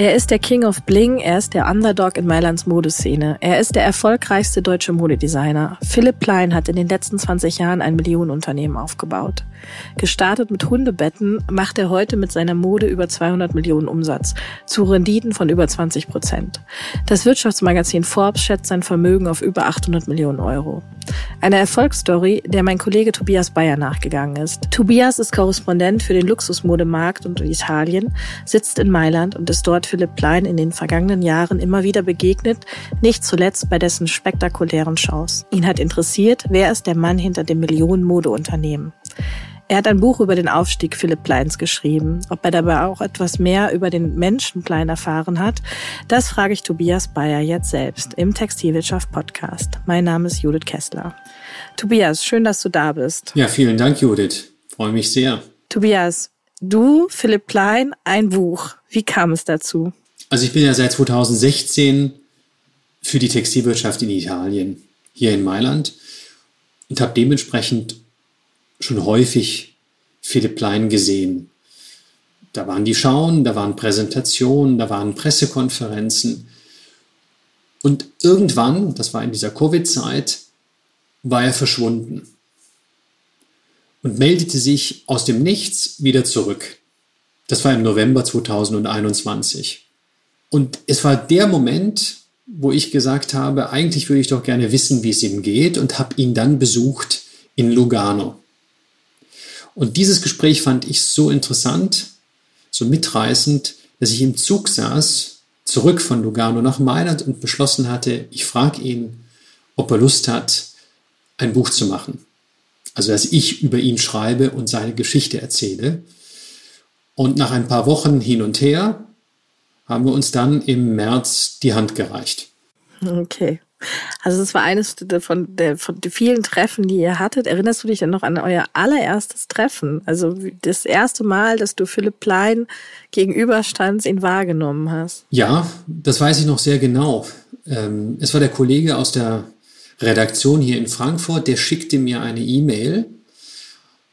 Er ist der King of Bling, er ist der Underdog in Mailands Modeszene. Er ist der erfolgreichste deutsche Modedesigner. Philipp Plein hat in den letzten 20 Jahren ein Millionenunternehmen aufgebaut. Gestartet mit Hundebetten macht er heute mit seiner Mode über 200 Millionen Umsatz, zu Renditen von über 20 Prozent. Das Wirtschaftsmagazin Forbes schätzt sein Vermögen auf über 800 Millionen Euro. Eine Erfolgsstory, der mein Kollege Tobias Bayer nachgegangen ist. Tobias ist Korrespondent für den Luxusmodemarkt und Italien, sitzt in Mailand und ist dort Philipp Plein in den vergangenen Jahren immer wieder begegnet, nicht zuletzt bei dessen spektakulären Shows. Ihn hat interessiert, wer ist der Mann hinter dem Millionen-Modeunternehmen. Er hat ein Buch über den Aufstieg Philipp Pleins geschrieben. Ob er dabei auch etwas mehr über den Menschen Plein erfahren hat, das frage ich Tobias Bayer jetzt selbst im Textilwirtschaft Podcast. Mein Name ist Judith Kessler. Tobias, schön, dass du da bist. Ja, vielen Dank, Judith. Freue mich sehr. Tobias, du, Philipp Plein, ein Buch. Wie kam es dazu? Also ich bin ja seit 2016 für die Textilwirtschaft in Italien, hier in Mailand, und habe dementsprechend schon häufig Philipp Plein gesehen. Da waren die Schauen, da waren Präsentationen, da waren Pressekonferenzen. Und irgendwann, das war in dieser Covid-Zeit, war er verschwunden und meldete sich aus dem Nichts wieder zurück. Das war im November 2021. Und es war der Moment, wo ich gesagt habe, eigentlich würde ich doch gerne wissen, wie es ihm geht und habe ihn dann besucht in Lugano. Und dieses Gespräch fand ich so interessant, so mitreißend, dass ich im Zug saß, zurück von Lugano nach Mailand und beschlossen hatte, ich frage ihn, ob er Lust hat, ein Buch zu machen. Also, dass ich über ihn schreibe und seine Geschichte erzähle. Und nach ein paar Wochen hin und her haben wir uns dann im März die Hand gereicht. Okay. Also es war eines von, der, von den vielen Treffen, die ihr hattet. Erinnerst du dich denn noch an euer allererstes Treffen? Also das erste Mal, dass du Philipp Plein gegenüberstandst, ihn wahrgenommen hast? Ja, das weiß ich noch sehr genau. Ähm, es war der Kollege aus der Redaktion hier in Frankfurt, der schickte mir eine E-Mail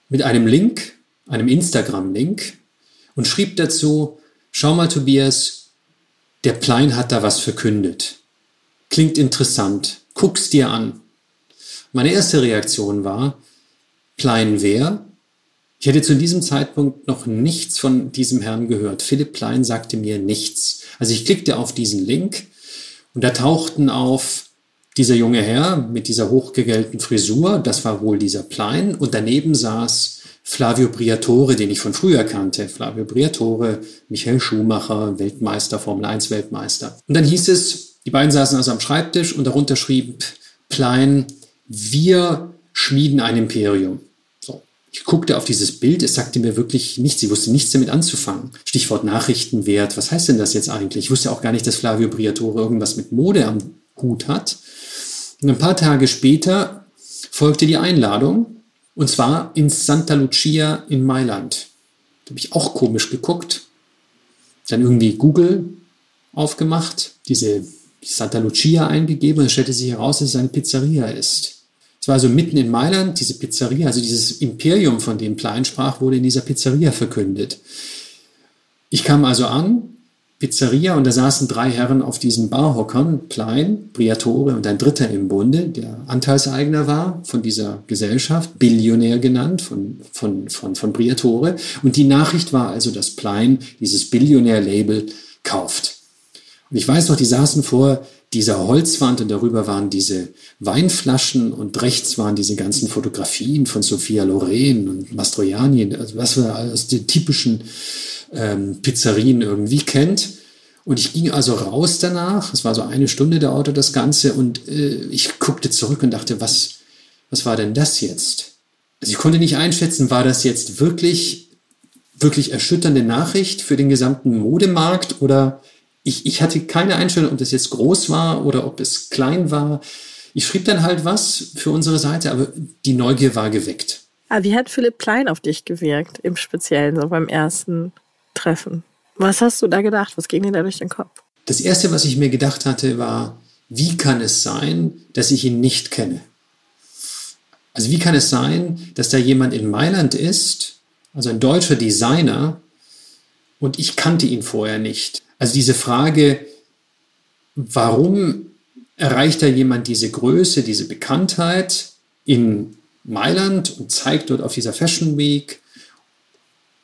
mit einem Link, einem Instagram-Link und schrieb dazu, schau mal Tobias, der Plein hat da was verkündet klingt interessant, guck's dir an. Meine erste Reaktion war, Plein wer? Ich hätte zu diesem Zeitpunkt noch nichts von diesem Herrn gehört. Philipp Plein sagte mir nichts. Also ich klickte auf diesen Link und da tauchten auf dieser junge Herr mit dieser hochgegellten Frisur, das war wohl dieser Plein, und daneben saß Flavio Briatore, den ich von früher kannte. Flavio Briatore, Michael Schumacher, Weltmeister, Formel 1 Weltmeister. Und dann hieß es, die beiden saßen also am Schreibtisch und darunter schrieb Plein, wir schmieden ein Imperium. So. Ich guckte auf dieses Bild, es sagte mir wirklich nichts, sie wusste nichts damit anzufangen. Stichwort Nachrichtenwert, was heißt denn das jetzt eigentlich? Ich wusste auch gar nicht, dass Flavio Briatore irgendwas mit Mode am Hut hat. Und ein paar Tage später folgte die Einladung, und zwar in Santa Lucia in Mailand. Da habe ich auch komisch geguckt. Dann irgendwie Google aufgemacht, diese Santa Lucia eingegeben und es stellte sich heraus, dass es eine Pizzeria ist. Es war also mitten in Mailand, diese Pizzeria, also dieses Imperium, von dem Plein sprach, wurde in dieser Pizzeria verkündet. Ich kam also an, Pizzeria, und da saßen drei Herren auf diesen Barhockern, Plein, Briatore und ein Dritter im Bunde, der Anteilseigner war von dieser Gesellschaft, Billionär genannt von, von, von, von Briatore. Und die Nachricht war also, dass Plein dieses Billionär-Label kauft. Und ich weiß noch, die saßen vor dieser Holzwand und darüber waren diese Weinflaschen und rechts waren diese ganzen Fotografien von Sophia Loren und Mastroianni, also was man aus den typischen ähm, Pizzerien irgendwie kennt. Und ich ging also raus danach, es war so eine Stunde dauerte das Ganze und äh, ich guckte zurück und dachte, was, was war denn das jetzt? Also ich konnte nicht einschätzen, war das jetzt wirklich, wirklich erschütternde Nachricht für den gesamten Modemarkt oder ich, ich hatte keine Einstellung, ob das jetzt groß war oder ob es klein war. Ich schrieb dann halt was für unsere Seite, aber die Neugier war geweckt. Aber ah, wie hat Philipp Klein auf dich gewirkt, im Speziellen, so beim ersten Treffen? Was hast du da gedacht? Was ging dir da durch den Kopf? Das Erste, was ich mir gedacht hatte, war, wie kann es sein, dass ich ihn nicht kenne? Also wie kann es sein, dass da jemand in Mailand ist, also ein deutscher Designer, und ich kannte ihn vorher nicht. Also diese Frage, warum erreicht da jemand diese Größe, diese Bekanntheit in Mailand und zeigt dort auf dieser Fashion Week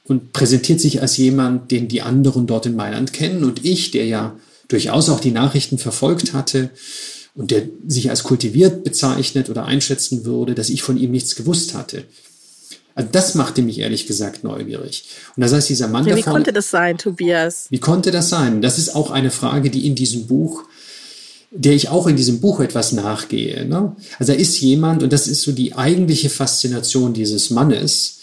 und präsentiert sich als jemand, den die anderen dort in Mailand kennen und ich, der ja durchaus auch die Nachrichten verfolgt hatte und der sich als kultiviert bezeichnet oder einschätzen würde, dass ich von ihm nichts gewusst hatte. Also das machte mich ehrlich gesagt neugierig. Und das heißt, dieser Mann ja, Wie davon, konnte das sein, Tobias? Wie konnte das sein? Das ist auch eine Frage, die in diesem Buch, der ich auch in diesem Buch etwas nachgehe. Ne? Also er ist jemand, und das ist so die eigentliche Faszination dieses Mannes.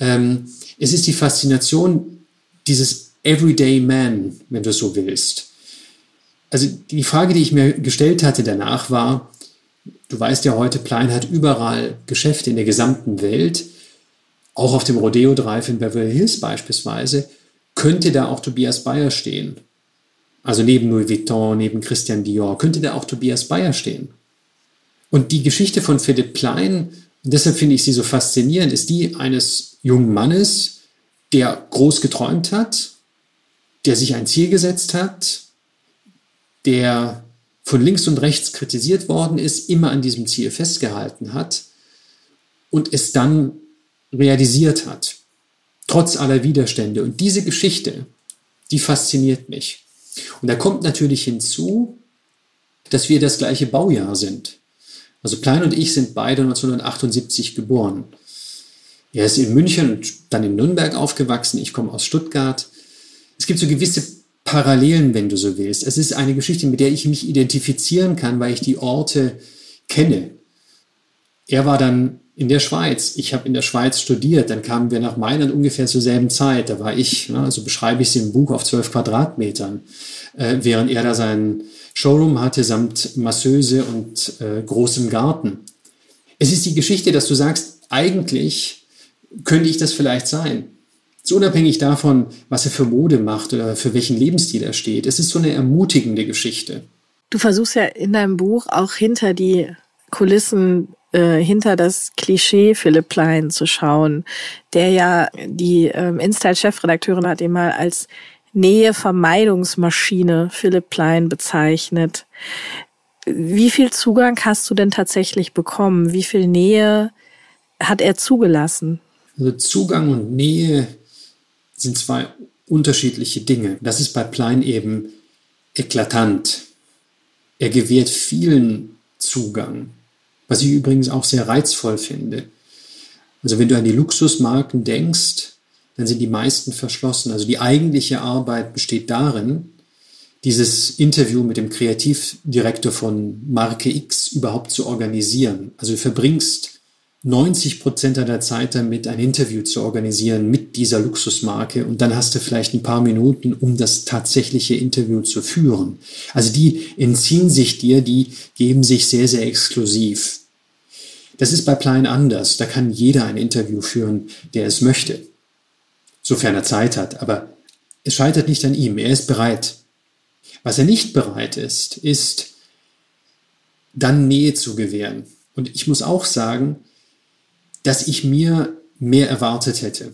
Ähm, es ist die Faszination dieses Everyday Man, wenn du so willst. Also die Frage, die ich mir gestellt hatte danach war, du weißt ja heute, Plein hat überall Geschäfte in der gesamten Welt auch auf dem Rodeo Drive in Beverly Hills beispielsweise, könnte da auch Tobias Bayer stehen. Also neben Louis Vuitton, neben Christian Dior, könnte da auch Tobias Bayer stehen. Und die Geschichte von Philipp Plein, und deshalb finde ich sie so faszinierend, ist die eines jungen Mannes, der groß geträumt hat, der sich ein Ziel gesetzt hat, der von links und rechts kritisiert worden ist, immer an diesem Ziel festgehalten hat und es dann realisiert hat, trotz aller Widerstände. Und diese Geschichte, die fasziniert mich. Und da kommt natürlich hinzu, dass wir das gleiche Baujahr sind. Also Plein und ich sind beide 1978 geboren. Er ist in München und dann in Nürnberg aufgewachsen. Ich komme aus Stuttgart. Es gibt so gewisse Parallelen, wenn du so willst. Es ist eine Geschichte, mit der ich mich identifizieren kann, weil ich die Orte kenne. Er war dann in der Schweiz. Ich habe in der Schweiz studiert, dann kamen wir nach Mailand ungefähr zur selben Zeit. Da war ich, ne, also beschreibe ich es im Buch, auf zwölf Quadratmetern, äh, während er da seinen Showroom hatte samt Masseuse und äh, großem Garten. Es ist die Geschichte, dass du sagst, eigentlich könnte ich das vielleicht sein. So unabhängig davon, was er für Mode macht oder für welchen Lebensstil er steht. Es ist so eine ermutigende Geschichte. Du versuchst ja in deinem Buch auch hinter die Kulissen äh, hinter das Klischee Philipp Plein zu schauen, der ja die ähm, InStyle-Chefredakteurin hat ihn mal als Nähe-Vermeidungsmaschine Philipp Plein bezeichnet. Wie viel Zugang hast du denn tatsächlich bekommen? Wie viel Nähe hat er zugelassen? Also Zugang und Nähe sind zwei unterschiedliche Dinge. Das ist bei Plein eben eklatant. Er gewährt vielen Zugang. Was ich übrigens auch sehr reizvoll finde. Also wenn du an die Luxusmarken denkst, dann sind die meisten verschlossen. Also die eigentliche Arbeit besteht darin, dieses Interview mit dem Kreativdirektor von Marke X überhaupt zu organisieren. Also du verbringst 90 Prozent der Zeit damit, ein Interview zu organisieren mit dieser Luxusmarke und dann hast du vielleicht ein paar Minuten, um das tatsächliche Interview zu führen. Also die entziehen sich dir, die geben sich sehr, sehr exklusiv. Das ist bei Plein anders. Da kann jeder ein Interview führen, der es möchte, sofern er Zeit hat. Aber es scheitert nicht an ihm. Er ist bereit. Was er nicht bereit ist, ist dann Nähe zu gewähren. Und ich muss auch sagen, dass ich mir mehr erwartet hätte.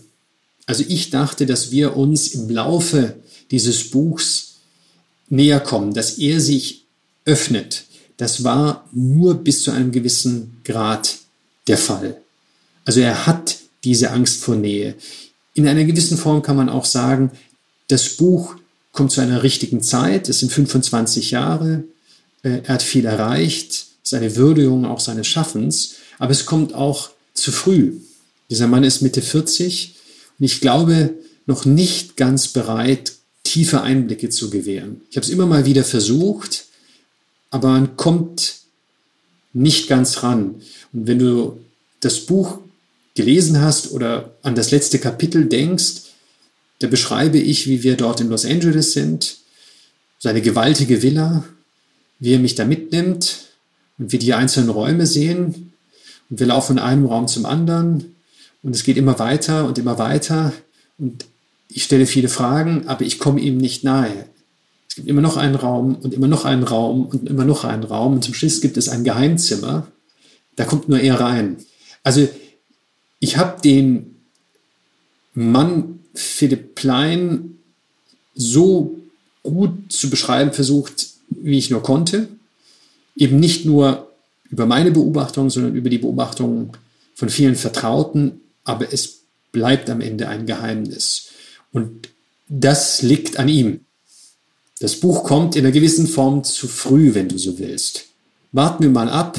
Also ich dachte, dass wir uns im Laufe dieses Buchs näher kommen, dass er sich öffnet. Das war nur bis zu einem gewissen Grad der Fall. Also er hat diese Angst vor Nähe. In einer gewissen Form kann man auch sagen, das Buch kommt zu einer richtigen Zeit. Es sind 25 Jahre. Äh, er hat viel erreicht. Es ist eine Würdigung auch seines Schaffens. Aber es kommt auch zu früh. Dieser Mann ist Mitte 40 und ich glaube noch nicht ganz bereit, tiefe Einblicke zu gewähren. Ich habe es immer mal wieder versucht, aber man kommt nicht ganz ran. Und wenn du das Buch gelesen hast oder an das letzte Kapitel denkst, da beschreibe ich, wie wir dort in Los Angeles sind, seine gewaltige Villa, wie er mich da mitnimmt und wir die einzelnen Räume sehen und wir laufen von einem Raum zum anderen und es geht immer weiter und immer weiter und ich stelle viele Fragen, aber ich komme ihm nicht nahe. Gibt immer noch einen Raum und immer noch einen Raum und immer noch einen Raum und zum Schluss gibt es ein Geheimzimmer. Da kommt nur er rein. Also ich habe den Mann Philipp Plein so gut zu beschreiben versucht, wie ich nur konnte. Eben nicht nur über meine Beobachtungen, sondern über die Beobachtungen von vielen Vertrauten, aber es bleibt am Ende ein Geheimnis. Und das liegt an ihm. Das Buch kommt in einer gewissen Form zu früh, wenn du so willst. Warten wir mal ab.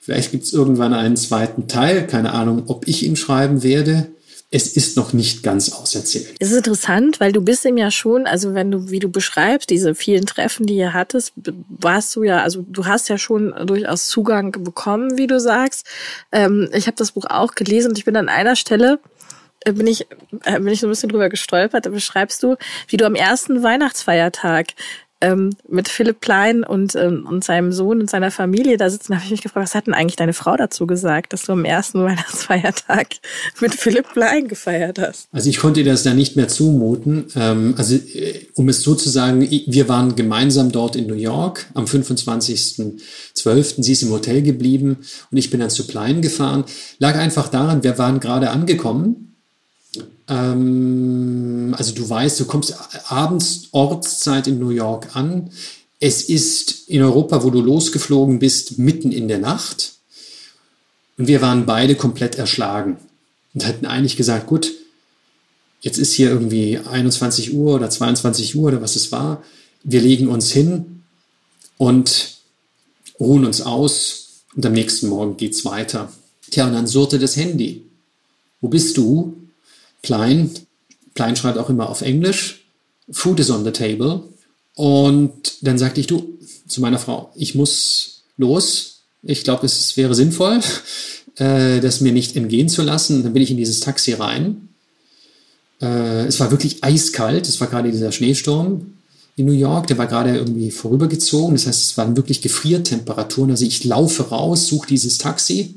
Vielleicht gibt es irgendwann einen zweiten Teil. Keine Ahnung, ob ich ihn schreiben werde es ist noch nicht ganz auserzählt. Es ist interessant, weil du bist ihm ja schon, also wenn du, wie du beschreibst, diese vielen Treffen, die ihr hattest, warst du ja, also du hast ja schon durchaus Zugang bekommen, wie du sagst. Ähm, ich habe das Buch auch gelesen und ich bin an einer Stelle, bin ich, äh, bin ich so ein bisschen drüber gestolpert, da beschreibst du, wie du am ersten Weihnachtsfeiertag ähm, mit Philipp Plein und, ähm, und seinem Sohn und seiner Familie da sitzen, habe ich mich gefragt, was hat denn eigentlich deine Frau dazu gesagt, dass du am ersten Weihnachtsfeiertag mit Philipp Plein gefeiert hast? Also ich konnte das da nicht mehr zumuten. Ähm, also äh, um es so zu sagen, wir waren gemeinsam dort in New York am 25.12. Sie ist im Hotel geblieben und ich bin dann zu Plein gefahren. Lag einfach daran, wir waren gerade angekommen ähm, also du weißt, du kommst abends Ortszeit in New York an. Es ist in Europa, wo du losgeflogen bist, mitten in der Nacht. Und wir waren beide komplett erschlagen und hatten eigentlich gesagt, gut, jetzt ist hier irgendwie 21 Uhr oder 22 Uhr oder was es war. Wir legen uns hin und ruhen uns aus und am nächsten Morgen geht's weiter. Tja, und dann surrte das Handy. Wo bist du? Klein. Klein schreibt auch immer auf Englisch. Food is on the table. Und dann sagte ich, du, zu meiner Frau, ich muss los. Ich glaube, es wäre sinnvoll, äh, das mir nicht entgehen zu lassen. Dann bin ich in dieses Taxi rein. Äh, es war wirklich eiskalt. Es war gerade dieser Schneesturm in New York. Der war gerade irgendwie vorübergezogen. Das heißt, es waren wirklich Gefriertemperaturen. Also ich laufe raus, suche dieses Taxi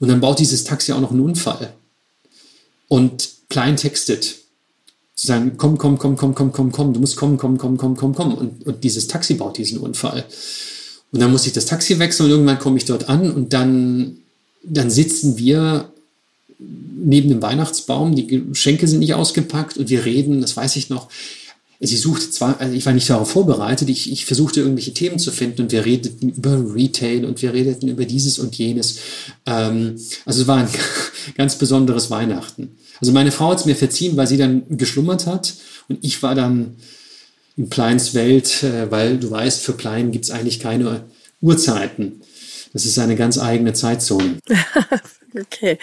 und dann baut dieses Taxi auch noch einen Unfall. Und klein textet. Zu sagen, komm, komm, komm, komm, komm, komm, komm, du musst kommen, komm, komm, komm, komm, komm. Und, und dieses Taxi baut diesen Unfall. Und dann muss ich das Taxi wechseln und irgendwann komme ich dort an und dann, dann sitzen wir neben dem Weihnachtsbaum, die Geschenke sind nicht ausgepackt und wir reden, das weiß ich noch. Sie suchte zwar, also ich war nicht darauf vorbereitet, ich, ich versuchte irgendwelche Themen zu finden und wir redeten über Retail und wir redeten über dieses und jenes. Ähm, also es war ein ganz besonderes Weihnachten. Also meine Frau hat es mir verziehen, weil sie dann geschlummert hat und ich war dann in Pleins Welt, äh, weil du weißt, für Plein gibt es eigentlich keine Uhrzeiten. Das ist eine ganz eigene Zeitzone. okay,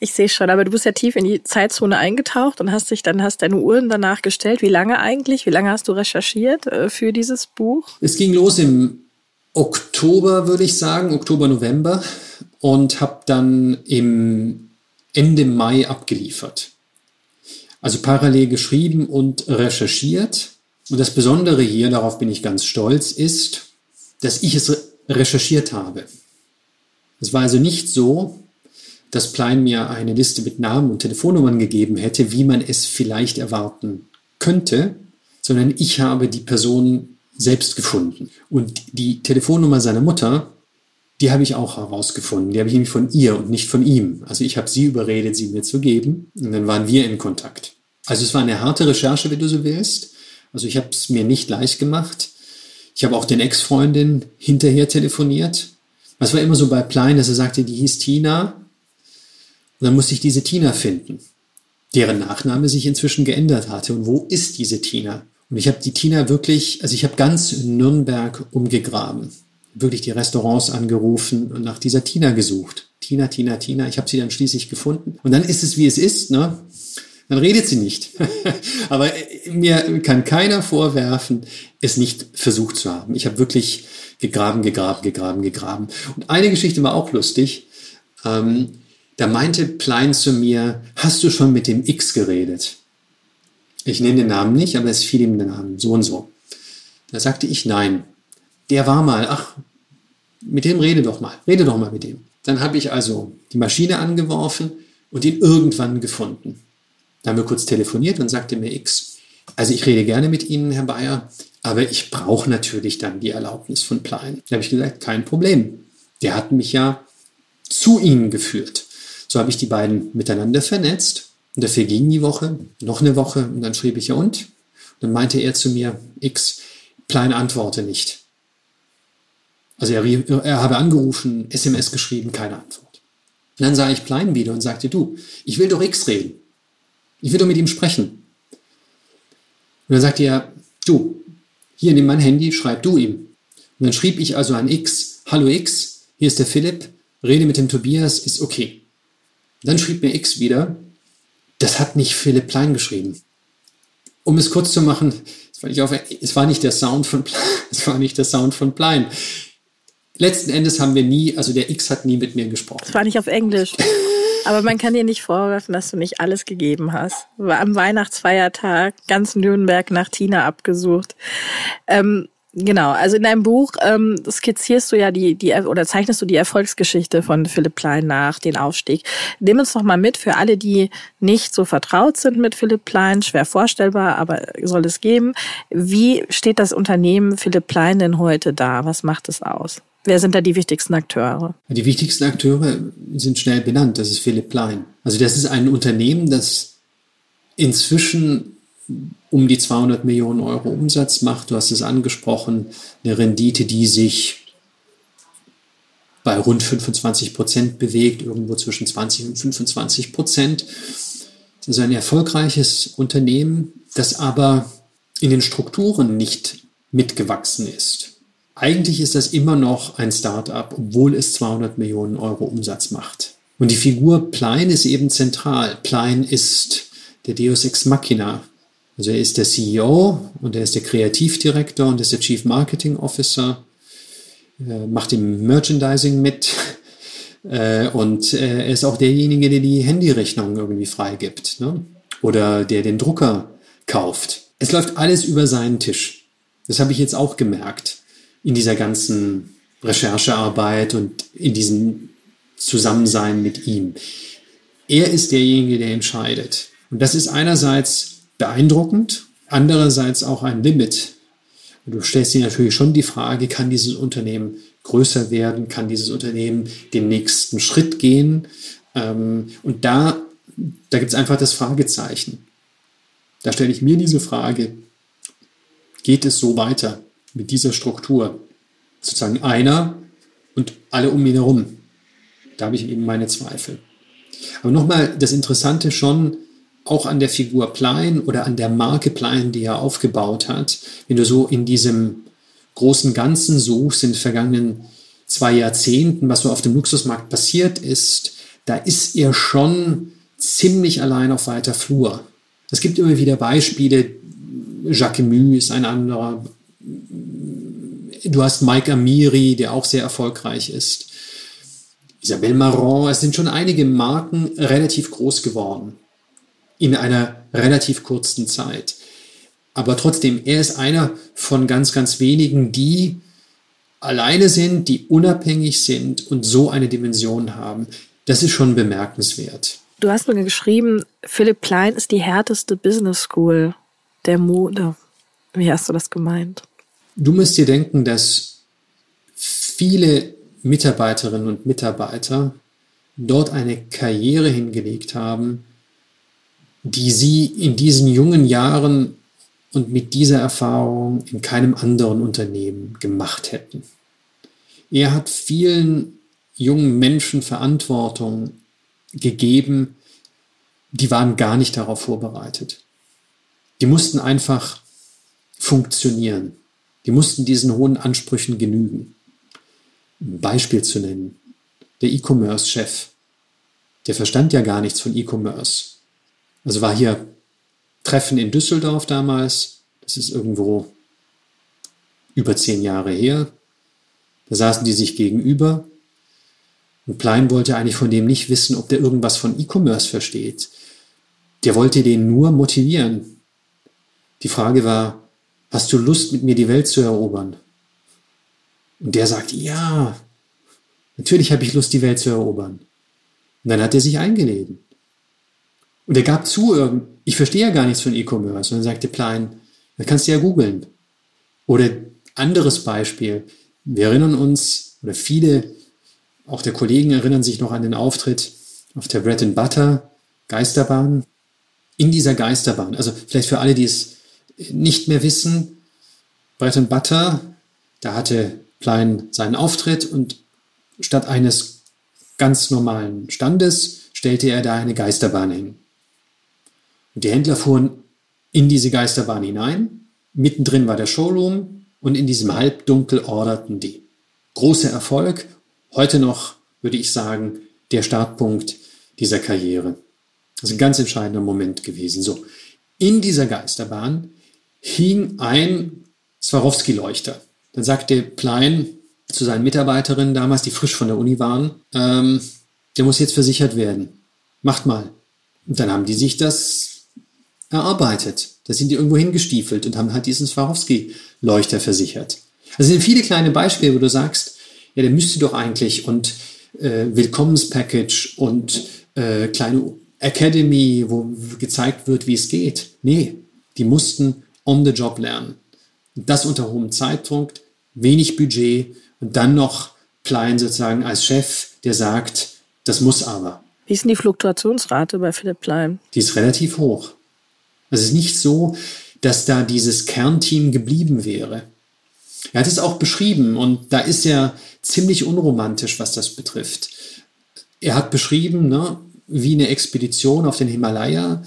ich sehe schon. Aber du bist ja tief in die Zeitzone eingetaucht und hast dich dann hast deine Uhren danach gestellt. Wie lange eigentlich? Wie lange hast du recherchiert äh, für dieses Buch? Es ging los im Oktober, würde ich sagen, Oktober, November und habe dann im Ende Mai abgeliefert. Also parallel geschrieben und recherchiert. Und das Besondere hier, darauf bin ich ganz stolz, ist, dass ich es recherchiert habe. Es war also nicht so, dass Plein mir eine Liste mit Namen und Telefonnummern gegeben hätte, wie man es vielleicht erwarten könnte, sondern ich habe die Person selbst gefunden. Und die Telefonnummer seiner Mutter die habe ich auch herausgefunden. Die habe ich nämlich von ihr und nicht von ihm. Also ich habe sie überredet, sie mir zu geben. Und dann waren wir in Kontakt. Also es war eine harte Recherche, wenn du so willst. Also ich habe es mir nicht leicht gemacht. Ich habe auch den Ex-Freundin hinterher telefoniert. Was war immer so bei Plein, dass er sagte, die hieß Tina. Und dann musste ich diese Tina finden, deren Nachname sich inzwischen geändert hatte. Und wo ist diese Tina? Und ich habe die Tina wirklich, also ich habe ganz Nürnberg umgegraben wirklich die Restaurants angerufen und nach dieser Tina gesucht. Tina, Tina, Tina. Ich habe sie dann schließlich gefunden. Und dann ist es, wie es ist. Ne? Dann redet sie nicht. Aber mir kann keiner vorwerfen, es nicht versucht zu haben. Ich habe wirklich gegraben, gegraben, gegraben, gegraben. Und eine Geschichte war auch lustig. Ähm, da meinte Plein zu mir, hast du schon mit dem X geredet? Ich nenne den Namen nicht, aber es fiel ihm der Name so und so. Da sagte ich nein der war mal, ach, mit dem rede doch mal, rede doch mal mit dem. Dann habe ich also die Maschine angeworfen und ihn irgendwann gefunden. Dann haben wir kurz telefoniert und sagte mir X, also ich rede gerne mit Ihnen, Herr Bayer, aber ich brauche natürlich dann die Erlaubnis von Plein. Da habe ich gesagt, kein Problem. Der hat mich ja zu Ihnen geführt. So habe ich die beiden miteinander vernetzt und dafür ging die Woche, noch eine Woche und dann schrieb ich ja und? Dann meinte er zu mir, X, Plein antworte nicht. Also er, er habe angerufen, SMS geschrieben, keine Antwort. Und dann sah ich Plein wieder und sagte, du, ich will doch X reden. Ich will doch mit ihm sprechen. Und dann sagte er, du, hier nimm mein Handy, schreib du ihm. Und dann schrieb ich also an X, hallo X, hier ist der Philipp, rede mit dem Tobias, ist okay. Dann schrieb mir X wieder, das hat nicht Philipp Plein geschrieben. Um es kurz zu machen, es war nicht, der Sound von es war nicht der Sound von Plein. Letzten Endes haben wir nie, also der X hat nie mit mir gesprochen. Es war nicht auf Englisch. Aber man kann dir nicht vorwerfen, dass du nicht alles gegeben hast. War am Weihnachtsfeiertag ganz Nürnberg nach Tina abgesucht. Ähm, Genau, also in deinem Buch ähm, skizzierst du ja die, die oder zeichnest du die Erfolgsgeschichte von Philipp Plein nach, den Aufstieg. Nimm uns doch mal mit für alle, die nicht so vertraut sind mit Philipp Plein, schwer vorstellbar, aber soll es geben. Wie steht das Unternehmen Philipp Plein denn heute da? Was macht es aus? Wer sind da die wichtigsten Akteure? Die wichtigsten Akteure sind schnell benannt. Das ist Philipp Plein. Also das ist ein Unternehmen, das inzwischen um die 200 Millionen Euro Umsatz macht. Du hast es angesprochen, eine Rendite, die sich bei rund 25 Prozent bewegt, irgendwo zwischen 20 und 25 Prozent. Das ist ein erfolgreiches Unternehmen, das aber in den Strukturen nicht mitgewachsen ist. Eigentlich ist das immer noch ein Start-up, obwohl es 200 Millionen Euro Umsatz macht. Und die Figur Plein ist eben zentral. Plein ist der Deus Ex Machina also er ist der CEO und er ist der Kreativdirektor und er ist der Chief Marketing Officer, äh, macht im Merchandising mit äh, und äh, er ist auch derjenige, der die Handyrechnung irgendwie freigibt ne? oder der den Drucker kauft. Es läuft alles über seinen Tisch. Das habe ich jetzt auch gemerkt in dieser ganzen Recherchearbeit und in diesem Zusammensein mit ihm. Er ist derjenige, der entscheidet. Und das ist einerseits beeindruckend, andererseits auch ein Limit. Du stellst dir natürlich schon die Frage, kann dieses Unternehmen größer werden, kann dieses Unternehmen den nächsten Schritt gehen? Ähm, und da, da gibt es einfach das Fragezeichen. Da stelle ich mir diese Frage, geht es so weiter mit dieser Struktur? Sozusagen einer und alle um ihn herum. Da habe ich eben meine Zweifel. Aber nochmal, das Interessante schon, auch an der Figur Plein oder an der Marke Plein, die er aufgebaut hat, wenn du so in diesem großen Ganzen suchst, in den vergangenen zwei Jahrzehnten, was so auf dem Luxusmarkt passiert ist, da ist er schon ziemlich allein auf weiter Flur. Es gibt immer wieder Beispiele, Jacques Mue ist ein anderer, du hast Mike Amiri, der auch sehr erfolgreich ist, Isabelle Marant, es sind schon einige Marken relativ groß geworden in einer relativ kurzen Zeit. Aber trotzdem, er ist einer von ganz, ganz wenigen, die alleine sind, die unabhängig sind und so eine Dimension haben. Das ist schon bemerkenswert. Du hast mir geschrieben, Philipp Klein ist die härteste Business School der Mode. Wie hast du das gemeint? Du musst dir denken, dass viele Mitarbeiterinnen und Mitarbeiter dort eine Karriere hingelegt haben, die sie in diesen jungen Jahren und mit dieser Erfahrung in keinem anderen Unternehmen gemacht hätten. Er hat vielen jungen Menschen Verantwortung gegeben, die waren gar nicht darauf vorbereitet. Die mussten einfach funktionieren. Die mussten diesen hohen Ansprüchen genügen. Ein Beispiel zu nennen. Der E-Commerce-Chef, der verstand ja gar nichts von E-Commerce. Also war hier Treffen in Düsseldorf damals. Das ist irgendwo über zehn Jahre her. Da saßen die sich gegenüber. Und Plein wollte eigentlich von dem nicht wissen, ob der irgendwas von E-Commerce versteht. Der wollte den nur motivieren. Die Frage war, hast du Lust, mit mir die Welt zu erobern? Und der sagt, ja, natürlich habe ich Lust, die Welt zu erobern. Und dann hat er sich eingeladen. Und er gab zu, ich verstehe ja gar nichts von E-Commerce. Und dann sagte Plein, da kannst du ja googeln. Oder anderes Beispiel. Wir erinnern uns, oder viele, auch der Kollegen erinnern sich noch an den Auftritt auf der Bread and Butter Geisterbahn. In dieser Geisterbahn, also vielleicht für alle, die es nicht mehr wissen, Bread and Butter, da hatte Plein seinen Auftritt und statt eines ganz normalen Standes stellte er da eine Geisterbahn hin. Und die Händler fuhren in diese Geisterbahn hinein. Mittendrin war der Showroom und in diesem Halbdunkel orderten die. Großer Erfolg. Heute noch, würde ich sagen, der Startpunkt dieser Karriere. Das ist ein ganz entscheidender Moment gewesen. So, in dieser Geisterbahn hing ein Swarovski-Leuchter. Dann sagte Plein zu seinen Mitarbeiterinnen damals, die frisch von der Uni waren, ähm, der muss jetzt versichert werden. Macht mal. Und dann haben die sich das erarbeitet. Da sind die irgendwo hingestiefelt und haben halt diesen Swarovski-Leuchter versichert. Also sind viele kleine Beispiele, wo du sagst, ja, der müsste doch eigentlich und äh, Willkommenspackage und äh, kleine Academy, wo gezeigt wird, wie es geht. Nee, die mussten on the job lernen. Und das unter hohem Zeitdruck, wenig Budget und dann noch Klein sozusagen als Chef, der sagt, das muss aber. Wie ist denn die Fluktuationsrate bei Philipp Plein? Die ist relativ hoch. Also es ist nicht so, dass da dieses Kernteam geblieben wäre. Er hat es auch beschrieben und da ist er ziemlich unromantisch, was das betrifft. Er hat beschrieben, ne, wie eine Expedition auf den Himalaya.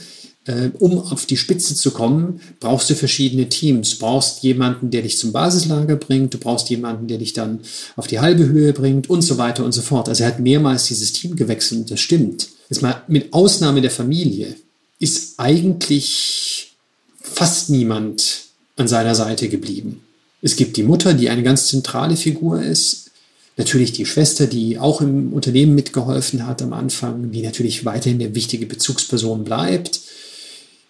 Äh, um auf die Spitze zu kommen, brauchst du verschiedene Teams. Du brauchst jemanden, der dich zum Basislager bringt, du brauchst jemanden, der dich dann auf die halbe Höhe bringt und so weiter und so fort. Also er hat mehrmals dieses Team gewechselt und das stimmt. Jetzt mal mit Ausnahme der Familie ist eigentlich fast niemand an seiner Seite geblieben. Es gibt die Mutter, die eine ganz zentrale Figur ist. Natürlich die Schwester, die auch im Unternehmen mitgeholfen hat am Anfang, die natürlich weiterhin eine wichtige Bezugsperson bleibt.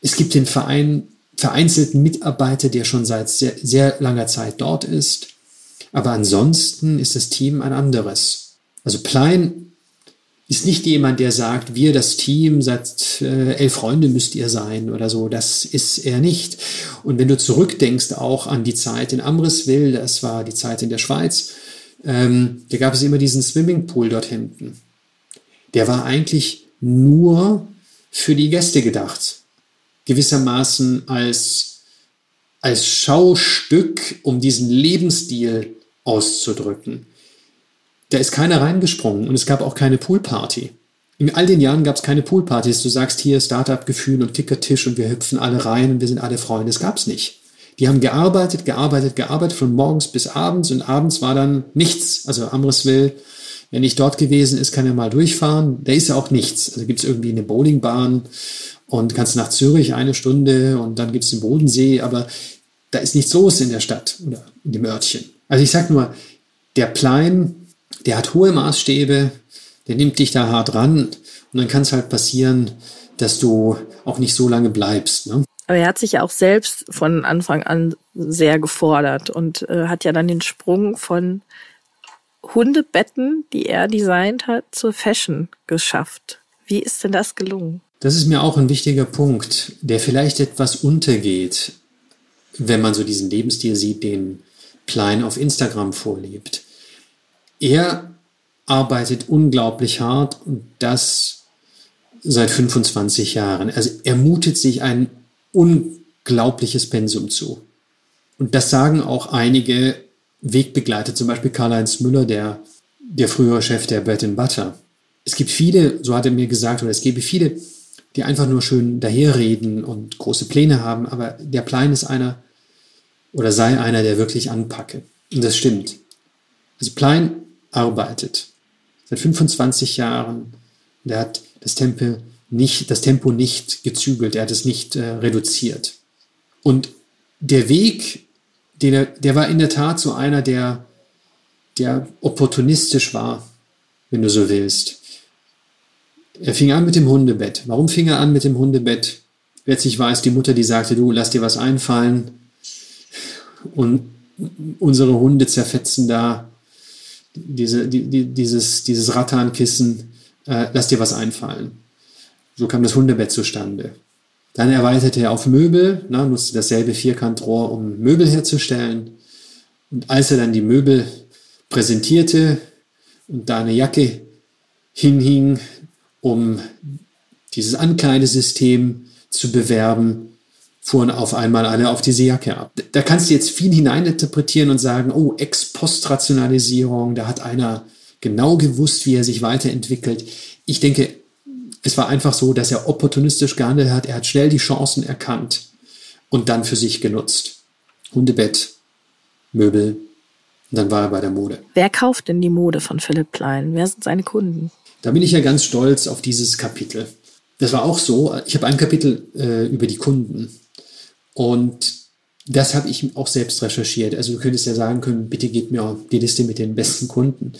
Es gibt den Verein, vereinzelten Mitarbeiter, der schon seit sehr, sehr langer Zeit dort ist. Aber ansonsten ist das Team ein anderes. Also Plein ist nicht jemand, der sagt, wir das Team, seit äh, elf Freunde müsst ihr sein oder so. Das ist er nicht. Und wenn du zurückdenkst auch an die Zeit in Amriswil, das war die Zeit in der Schweiz, ähm, da gab es immer diesen Swimmingpool dort hinten. Der war eigentlich nur für die Gäste gedacht. Gewissermaßen als, als Schaustück, um diesen Lebensstil auszudrücken. Da ist keiner reingesprungen und es gab auch keine Poolparty. In all den Jahren gab es keine Poolpartys. Du sagst hier Startup-Gefühl und Kickertisch und wir hüpfen alle rein und wir sind alle Freunde. Das gab es nicht. Die haben gearbeitet, gearbeitet, gearbeitet von morgens bis abends und abends war dann nichts. Also Amriswil, wer nicht dort gewesen ist, kann ja mal durchfahren. Da ist ja auch nichts. Also gibt es irgendwie eine Bowlingbahn und kannst nach Zürich eine Stunde und dann gibt es den Bodensee, aber da ist nichts los in der Stadt oder in dem Örtchen. Also ich sag nur, der Plein, der hat hohe Maßstäbe, der nimmt dich da hart ran und dann kann es halt passieren, dass du auch nicht so lange bleibst. Ne? Aber er hat sich ja auch selbst von Anfang an sehr gefordert und äh, hat ja dann den Sprung von Hundebetten, die er designt hat, zur Fashion geschafft. Wie ist denn das gelungen? Das ist mir auch ein wichtiger Punkt, der vielleicht etwas untergeht, wenn man so diesen Lebensstil sieht, den Klein auf Instagram vorlebt. Er arbeitet unglaublich hart und das seit 25 Jahren. Also er mutet sich ein unglaubliches Pensum zu. Und das sagen auch einige Wegbegleiter, zum Beispiel Karl-Heinz Müller, der, der frühere Chef der Bread Butter. Es gibt viele, so hat er mir gesagt, oder es gäbe viele, die einfach nur schön daherreden und große Pläne haben, aber der Plan ist einer oder sei einer, der wirklich anpacke. Und das stimmt. Also Plein arbeitet seit 25 Jahren. Der hat das Tempo nicht, das Tempo nicht gezügelt, er hat es nicht äh, reduziert. Und der Weg, den er, der war in der Tat so einer, der, der opportunistisch war, wenn du so willst. Er fing an mit dem Hundebett. Warum fing er an mit dem Hundebett? Letztlich war es die Mutter, die sagte, du, lass dir was einfallen. Und unsere Hunde zerfetzen da diese, die, die, dieses, dieses Rattankissen, äh, lass dir was einfallen. So kam das Hundebett zustande. Dann erweiterte er auf Möbel, na, nutzte dasselbe Vierkantrohr, um Möbel herzustellen. Und als er dann die Möbel präsentierte und da eine Jacke hinhing, um dieses Ankleidesystem zu bewerben, fuhren auf einmal alle auf diese Jacke ab. Da kannst du jetzt viel hineininterpretieren und sagen, oh, Ex-Post-Rationalisierung, da hat einer genau gewusst, wie er sich weiterentwickelt. Ich denke, es war einfach so, dass er opportunistisch gehandelt hat. Er hat schnell die Chancen erkannt und dann für sich genutzt. Hundebett, Möbel, und dann war er bei der Mode. Wer kauft denn die Mode von Philipp Klein? Wer sind seine Kunden? Da bin ich ja ganz stolz auf dieses Kapitel. Das war auch so. Ich habe ein Kapitel äh, über die Kunden. Und das habe ich auch selbst recherchiert. Also du könntest ja sagen können, bitte gib mir die Liste mit den besten Kunden.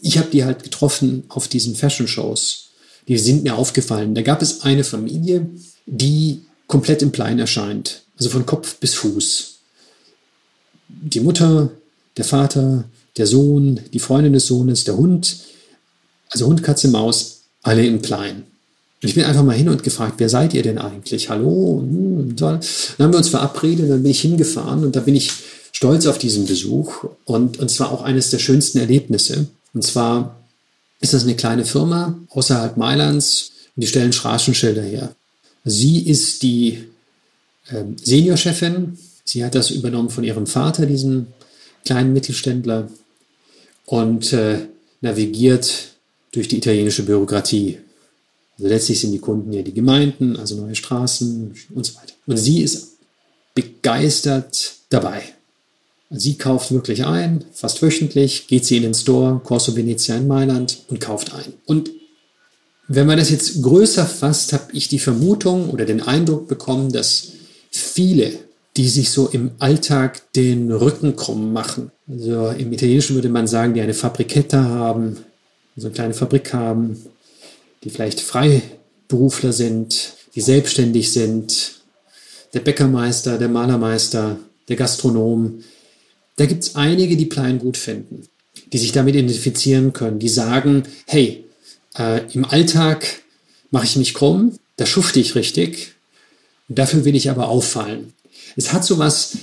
Ich habe die halt getroffen auf diesen Fashion-Shows. Die sind mir aufgefallen. Da gab es eine Familie, die komplett im Plein erscheint. Also von Kopf bis Fuß. Die Mutter, der Vater, der Sohn, die Freundin des Sohnes, der Hund, also Hund, Katze, Maus, alle im Plein. Und ich bin einfach mal hin und gefragt, wer seid ihr denn eigentlich? Hallo? Und dann haben wir uns verabredet, dann bin ich hingefahren und da bin ich stolz auf diesen Besuch und, und zwar auch eines der schönsten Erlebnisse. Und zwar ist das eine kleine Firma außerhalb Mailands und die stellen Straßenschilder her. Sie ist die äh, Seniorchefin. Sie hat das übernommen von ihrem Vater, diesen kleinen Mittelständler, und äh, navigiert durch die italienische Bürokratie. Also letztlich sind die Kunden ja die Gemeinden, also neue Straßen und so weiter. Und sie ist begeistert dabei. Sie kauft wirklich ein, fast wöchentlich, geht sie in den Store, Corso Venezia in Mailand und kauft ein. Und wenn man das jetzt größer fasst, habe ich die Vermutung oder den Eindruck bekommen, dass viele, die sich so im Alltag den Rücken krumm machen, also im Italienischen würde man sagen, die eine Fabriketta haben, also eine kleine Fabrik haben, die vielleicht Freiberufler sind, die selbstständig sind, der Bäckermeister, der Malermeister, der Gastronom. Da gibt es einige, die Plein gut finden, die sich damit identifizieren können, die sagen, hey, äh, im Alltag mache ich mich krumm, da schufte ich richtig und dafür will ich aber auffallen. Es hat sowas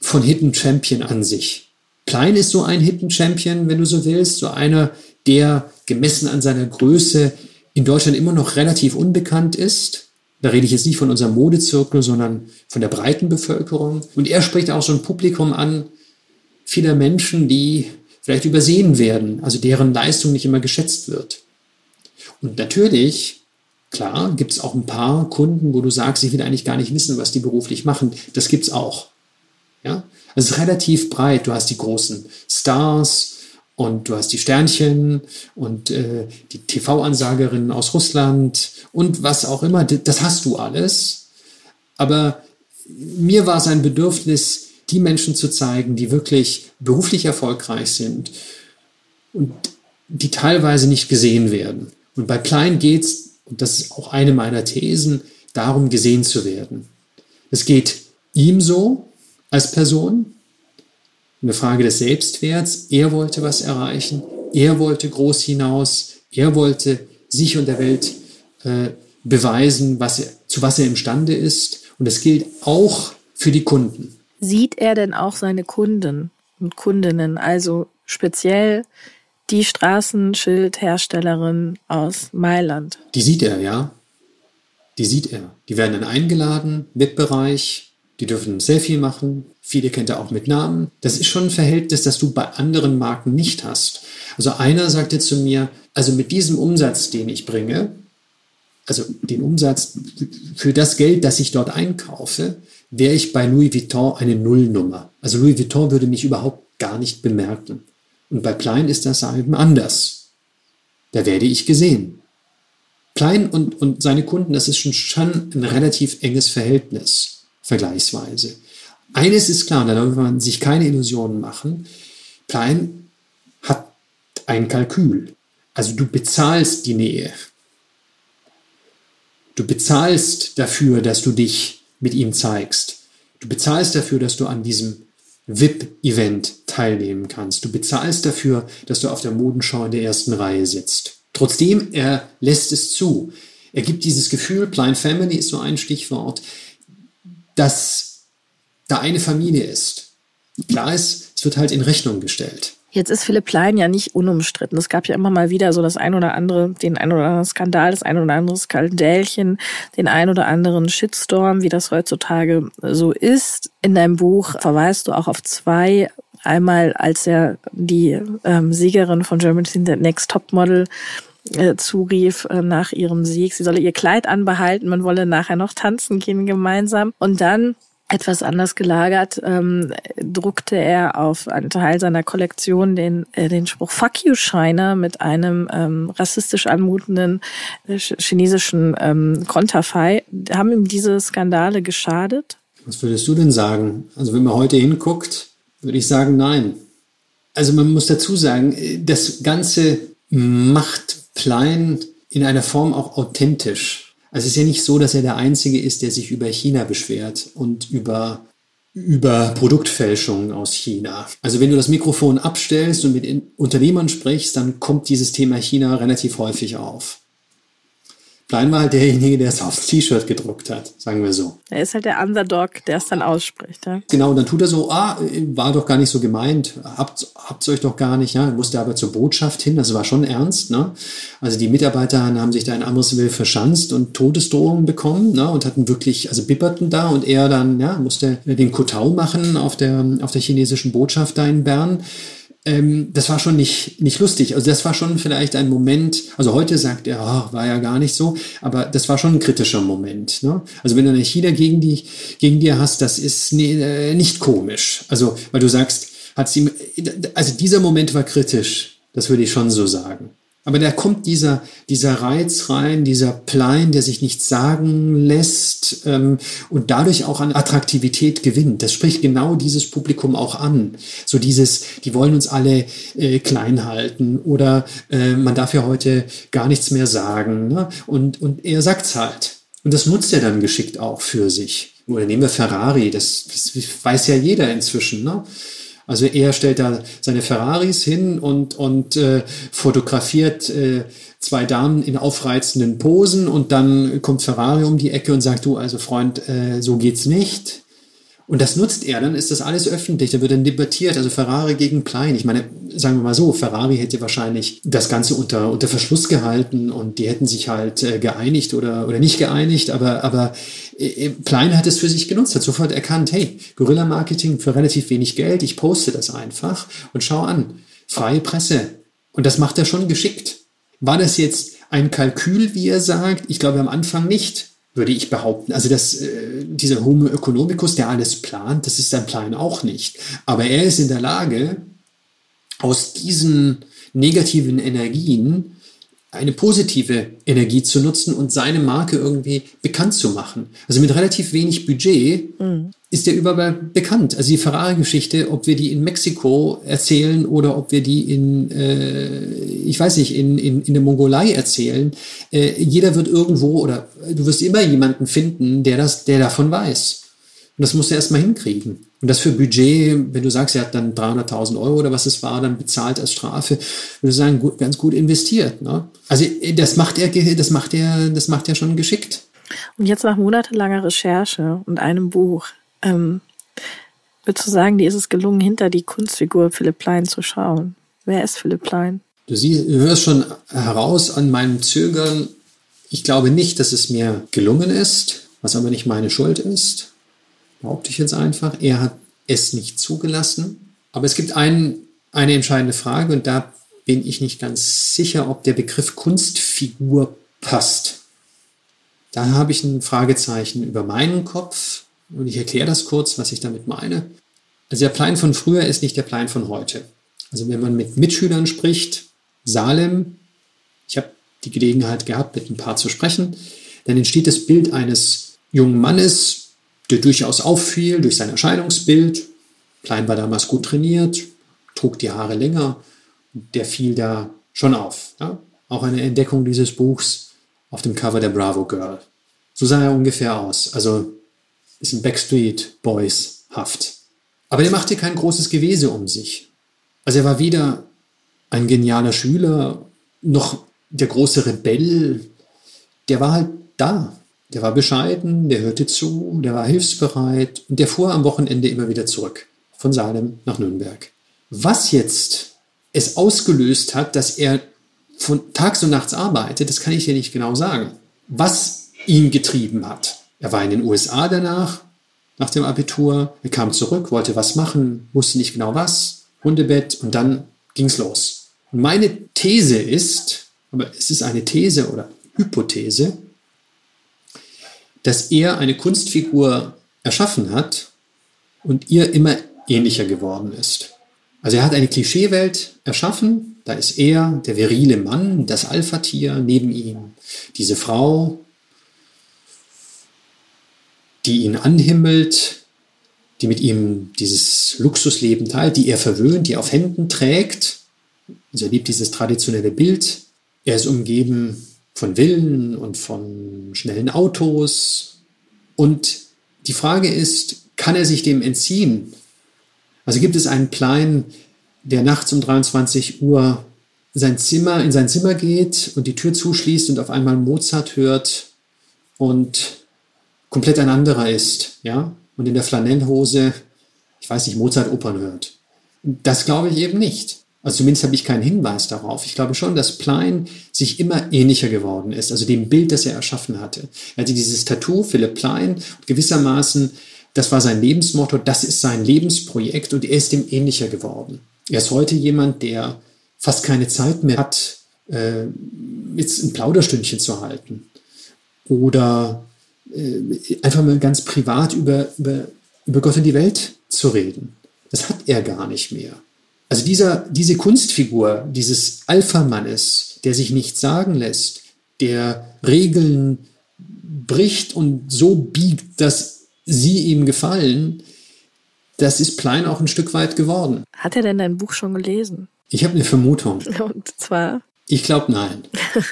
von Hidden Champion an sich. Klein ist so ein Hidden Champion, wenn du so willst, so einer, der gemessen an seiner Größe in Deutschland immer noch relativ unbekannt ist. Da rede ich jetzt nicht von unserem Modezirkel, sondern von der breiten Bevölkerung. Und er spricht auch so ein Publikum an, vieler Menschen, die vielleicht übersehen werden, also deren Leistung nicht immer geschätzt wird. Und natürlich, klar, gibt es auch ein paar Kunden, wo du sagst, ich will eigentlich gar nicht wissen, was die beruflich machen. Das gibt es auch. Ja? Also es ist relativ breit. Du hast die großen Stars, und du hast die Sternchen und äh, die TV-Ansagerinnen aus Russland und was auch immer. Das hast du alles. Aber mir war es ein Bedürfnis, die Menschen zu zeigen, die wirklich beruflich erfolgreich sind und die teilweise nicht gesehen werden. Und bei Klein geht es, und das ist auch eine meiner Thesen, darum gesehen zu werden. Es geht ihm so als Person, eine Frage des Selbstwerts. Er wollte was erreichen, er wollte groß hinaus, er wollte sich und der Welt äh, beweisen, was er, zu was er imstande ist. Und das gilt auch für die Kunden. Sieht er denn auch seine Kunden und Kundinnen, also speziell die Straßenschildherstellerin aus Mailand? Die sieht er, ja. Die sieht er. Die werden dann eingeladen, VIP-Bereich, die dürfen ein Selfie machen, Viele kennt er auch mit Namen. Das ist schon ein Verhältnis, das du bei anderen Marken nicht hast. Also einer sagte zu mir, also mit diesem Umsatz, den ich bringe, also den Umsatz für das Geld, das ich dort einkaufe, wäre ich bei Louis Vuitton eine Nullnummer. Also Louis Vuitton würde mich überhaupt gar nicht bemerken. Und bei Klein ist das eben anders. Da werde ich gesehen. Klein und, und seine Kunden, das ist schon, schon ein relativ enges Verhältnis, vergleichsweise. Eines ist klar, da darf man sich keine Illusionen machen. Plein hat ein Kalkül. Also du bezahlst die Nähe. Du bezahlst dafür, dass du dich mit ihm zeigst. Du bezahlst dafür, dass du an diesem VIP-Event teilnehmen kannst. Du bezahlst dafür, dass du auf der Modenschau in der ersten Reihe sitzt. Trotzdem, er lässt es zu. Er gibt dieses Gefühl, Blind Family ist so ein Stichwort, dass da eine Familie ist. Klar ist, es wird halt in Rechnung gestellt. Jetzt ist Philipp Plein ja nicht unumstritten. Es gab ja immer mal wieder so das ein oder andere, den ein oder anderen Skandal, das ein oder andere Skandälchen, den ein oder anderen Shitstorm, wie das heutzutage so ist. In deinem Buch verweist du auch auf zwei. Einmal, als er die ähm, Siegerin von Germany's Next Top Model äh, zurief äh, nach ihrem Sieg, sie solle ihr Kleid anbehalten, man wolle nachher noch tanzen gehen gemeinsam. Und dann etwas anders gelagert, ähm, druckte er auf einen Teil seiner Kollektion den, äh, den Spruch Fuck you China mit einem ähm, rassistisch anmutenden äh, chinesischen ähm, Konterfei. Haben ihm diese Skandale geschadet? Was würdest du denn sagen? Also wenn man heute hinguckt, würde ich sagen, nein. Also man muss dazu sagen, das Ganze macht Klein in einer Form auch authentisch. Also es ist ja nicht so, dass er der Einzige ist, der sich über China beschwert und über, über Produktfälschungen aus China. Also wenn du das Mikrofon abstellst und mit Unternehmern sprichst, dann kommt dieses Thema China relativ häufig auf. Klein war halt derjenige, der es aufs T-Shirt gedruckt hat, sagen wir so. Er ist halt der Underdog, der es dann ausspricht. Ja? Genau, und dann tut er so, ah, war doch gar nicht so gemeint, habt, habt's euch doch gar nicht, ja, musste aber zur Botschaft hin, das war schon ernst, ne? Also die Mitarbeiter haben sich da in Amriswil verschanzt und Todesdrohungen bekommen, ne? Und hatten wirklich, also bipperten da und er dann, ja, musste den Kotau machen auf der, auf der chinesischen Botschaft da in Bern ähm, das war schon nicht, nicht lustig. Also das war schon vielleicht ein Moment, also heute sagt er, oh, war ja gar nicht so, aber das war schon ein kritischer Moment. Ne? Also wenn du eine China gegen, die, gegen dir hast, das ist ne, äh, nicht komisch. Also, weil du sagst, hat sie, also dieser Moment war kritisch, das würde ich schon so sagen. Aber da kommt dieser, dieser Reiz rein, dieser Plein, der sich nichts sagen lässt ähm, und dadurch auch an Attraktivität gewinnt. Das spricht genau dieses Publikum auch an. So dieses, die wollen uns alle äh, klein halten oder äh, man darf ja heute gar nichts mehr sagen. Ne? Und, und er sagt's halt. Und das nutzt er dann geschickt auch für sich. Oder nehmen wir Ferrari, das, das weiß ja jeder inzwischen. Ne? Also er stellt da seine Ferraris hin und, und äh, fotografiert äh, zwei Damen in aufreizenden Posen und dann kommt Ferrari um die Ecke und sagt, du, also Freund, äh, so geht's nicht. Und das nutzt er, dann ist das alles öffentlich, da wird dann debattiert, also Ferrari gegen Plein. Ich meine, sagen wir mal so, Ferrari hätte wahrscheinlich das Ganze unter, unter Verschluss gehalten und die hätten sich halt äh, geeinigt oder, oder nicht geeinigt, aber, aber äh, Plein hat es für sich genutzt, hat sofort erkannt, hey, Guerilla-Marketing für relativ wenig Geld, ich poste das einfach und schau an, freie Presse. Und das macht er schon geschickt. War das jetzt ein Kalkül, wie er sagt? Ich glaube am Anfang nicht würde ich behaupten. Also das, äh, dieser Homo economicus, der alles plant, das ist sein Plan auch nicht. Aber er ist in der Lage, aus diesen negativen Energien eine positive Energie zu nutzen und seine Marke irgendwie bekannt zu machen. Also mit relativ wenig Budget mhm. ist er überall bekannt. Also die Ferrari-Geschichte, ob wir die in Mexiko erzählen oder ob wir die in, äh, ich weiß nicht, in, in, in der Mongolei erzählen, äh, jeder wird irgendwo oder du wirst immer jemanden finden, der das, der davon weiß. Und das musst du erstmal hinkriegen. Und das für Budget, wenn du sagst, er hat dann 300.000 Euro oder was es war, dann bezahlt als Strafe, würde ich sagen, gut, ganz gut investiert. Ne? Also das macht er, das macht er, das macht er schon geschickt. Und jetzt nach monatelanger Recherche und einem Buch, ähm, würdest du sagen, dir ist es gelungen, hinter die Kunstfigur Philipp Plein zu schauen? Wer ist Philipp Plein? Du, siehst, du hörst schon heraus an meinem Zögern, ich glaube nicht, dass es mir gelungen ist, was aber nicht meine Schuld ist behaupte ich jetzt einfach. Er hat es nicht zugelassen. Aber es gibt ein, eine entscheidende Frage und da bin ich nicht ganz sicher, ob der Begriff Kunstfigur passt. Da habe ich ein Fragezeichen über meinen Kopf und ich erkläre das kurz, was ich damit meine. Also der Plan von früher ist nicht der Plan von heute. Also wenn man mit Mitschülern spricht, Salem, ich habe die Gelegenheit gehabt, mit ein paar zu sprechen, dann entsteht das Bild eines jungen Mannes, der durchaus auffiel durch sein Erscheinungsbild. Klein war damals gut trainiert, trug die Haare länger. Der fiel da schon auf. Ja? Auch eine Entdeckung dieses Buchs auf dem Cover der Bravo Girl. So sah er ungefähr aus. Also ist ein Backstreet Boys Haft. Aber der machte kein großes Gewese um sich. Also er war weder ein genialer Schüler noch der große Rebell. Der war halt da. Der war bescheiden, der hörte zu, der war hilfsbereit und der fuhr am Wochenende immer wieder zurück von Salem nach Nürnberg. Was jetzt es ausgelöst hat, dass er von tags und nachts arbeitet, das kann ich dir nicht genau sagen. Was ihn getrieben hat. Er war in den USA danach, nach dem Abitur. Er kam zurück, wollte was machen, wusste nicht genau was. Hundebett und dann ging's los. Und meine These ist, aber es ist eine These oder Hypothese, dass er eine Kunstfigur erschaffen hat und ihr immer ähnlicher geworden ist. Also er hat eine Klischeewelt erschaffen, da ist er, der virile Mann, das Alpha-Tier, neben ihm diese Frau, die ihn anhimmelt, die mit ihm dieses Luxusleben teilt, die er verwöhnt, die auf Händen trägt. Also er liebt dieses traditionelle Bild. Er ist umgeben von Villen und von schnellen Autos. Und die Frage ist, kann er sich dem entziehen? Also gibt es einen Plein, der nachts um 23 Uhr sein Zimmer, in sein Zimmer geht und die Tür zuschließt und auf einmal Mozart hört und komplett ein anderer ist, ja, und in der Flanellhose, ich weiß nicht, Mozart-Opern hört. Das glaube ich eben nicht. Also zumindest habe ich keinen Hinweis darauf. Ich glaube schon, dass Plein sich immer ähnlicher geworden ist, also dem Bild, das er erschaffen hatte. Er hatte dieses Tattoo, Philipp Plein, gewissermaßen, das war sein Lebensmotto, das ist sein Lebensprojekt und er ist dem ähnlicher geworden. Er ist heute jemand, der fast keine Zeit mehr hat, äh, jetzt ein Plauderstündchen zu halten oder äh, einfach mal ganz privat über, über, über Gott und die Welt zu reden. Das hat er gar nicht mehr. Also dieser, diese Kunstfigur dieses Alpha-Mannes, der sich nichts sagen lässt, der Regeln bricht und so biegt, dass sie ihm gefallen, das ist Plein auch ein Stück weit geworden. Hat er denn dein Buch schon gelesen? Ich habe eine Vermutung. Und zwar? Ich glaube nein.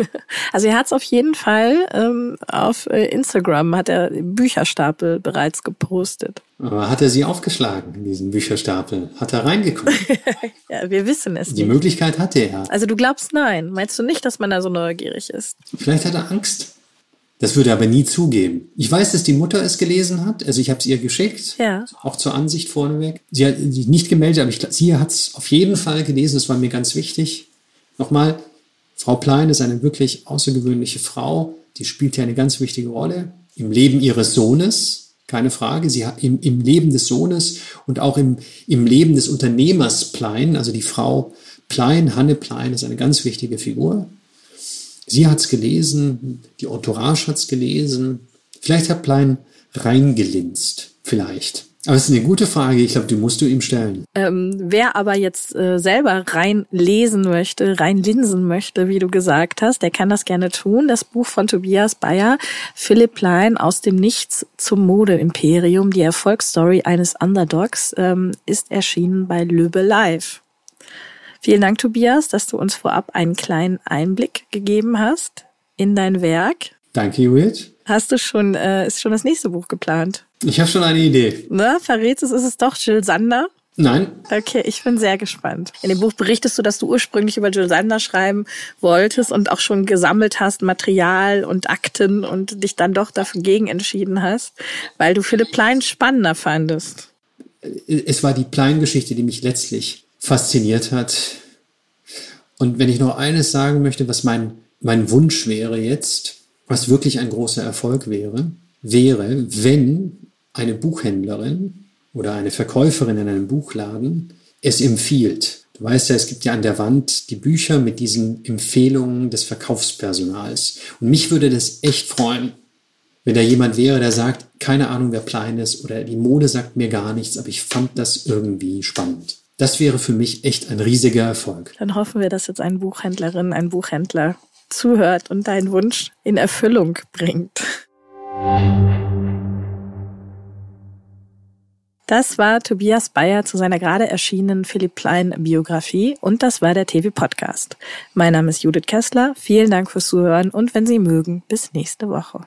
also er hat es auf jeden Fall ähm, auf äh, Instagram hat er Bücherstapel bereits gepostet. Aber hat er sie aufgeschlagen in diesen Bücherstapel? Hat er reingeguckt? ja, wir wissen es Die nicht. Möglichkeit hatte er. Also du glaubst nein. Meinst du nicht, dass man da so neugierig ist? Vielleicht hat er Angst. Das würde er aber nie zugeben. Ich weiß, dass die Mutter es gelesen hat. Also ich habe es ihr geschickt. Ja. Auch zur Ansicht vorneweg. Sie hat sich nicht gemeldet, aber ich, sie hat es auf jeden Fall gelesen. Das war mir ganz wichtig. Nochmal, Frau Plein ist eine wirklich außergewöhnliche Frau. Die spielt ja eine ganz wichtige Rolle im Leben ihres Sohnes. Keine Frage. Sie hat im, im Leben des Sohnes und auch im, im Leben des Unternehmers Plein, also die Frau Plein, Hanne Plein, ist eine ganz wichtige Figur. Sie hat es gelesen, die Entourage hat es gelesen. Vielleicht hat Plein reingelinst. Vielleicht. Aber es ist eine gute Frage. Ich glaube, die musst du ihm stellen. Ähm, wer aber jetzt äh, selber rein lesen möchte, rein linsen möchte, wie du gesagt hast, der kann das gerne tun. Das Buch von Tobias Bayer, Philipp Plein aus dem Nichts zum Modeimperium, die Erfolgsstory eines Underdogs, ähm, ist erschienen bei Löbe Live. Vielen Dank, Tobias, dass du uns vorab einen kleinen Einblick gegeben hast in dein Werk. Danke, Judith. Hast du schon, äh, ist schon das nächste Buch geplant? Ich habe schon eine Idee. Ne, verrätst es, ist es doch Jill Sander? Nein. Okay, ich bin sehr gespannt. In dem Buch berichtest du, dass du ursprünglich über Jill Sander schreiben wolltest und auch schon gesammelt hast, Material und Akten und dich dann doch dafür gegen entschieden hast, weil du Philipp Plein spannender fandest. Es war die Plein-Geschichte, die mich letztlich fasziniert hat. Und wenn ich noch eines sagen möchte, was mein, mein Wunsch wäre jetzt, was wirklich ein großer Erfolg wäre, wäre, wenn eine Buchhändlerin oder eine Verkäuferin in einem Buchladen es empfiehlt. Du weißt ja, es gibt ja an der Wand die Bücher mit diesen Empfehlungen des Verkaufspersonals. Und mich würde das echt freuen, wenn da jemand wäre, der sagt, keine Ahnung, wer Plein ist oder die Mode sagt mir gar nichts, aber ich fand das irgendwie spannend. Das wäre für mich echt ein riesiger Erfolg. Dann hoffen wir, dass jetzt eine Buchhändlerin, ein Buchhändler zuhört und deinen Wunsch in Erfüllung bringt. Das war Tobias Bayer zu seiner gerade erschienenen Philipp Plein Biografie und das war der TV Podcast. Mein Name ist Judith Kessler. Vielen Dank fürs Zuhören und wenn Sie mögen, bis nächste Woche.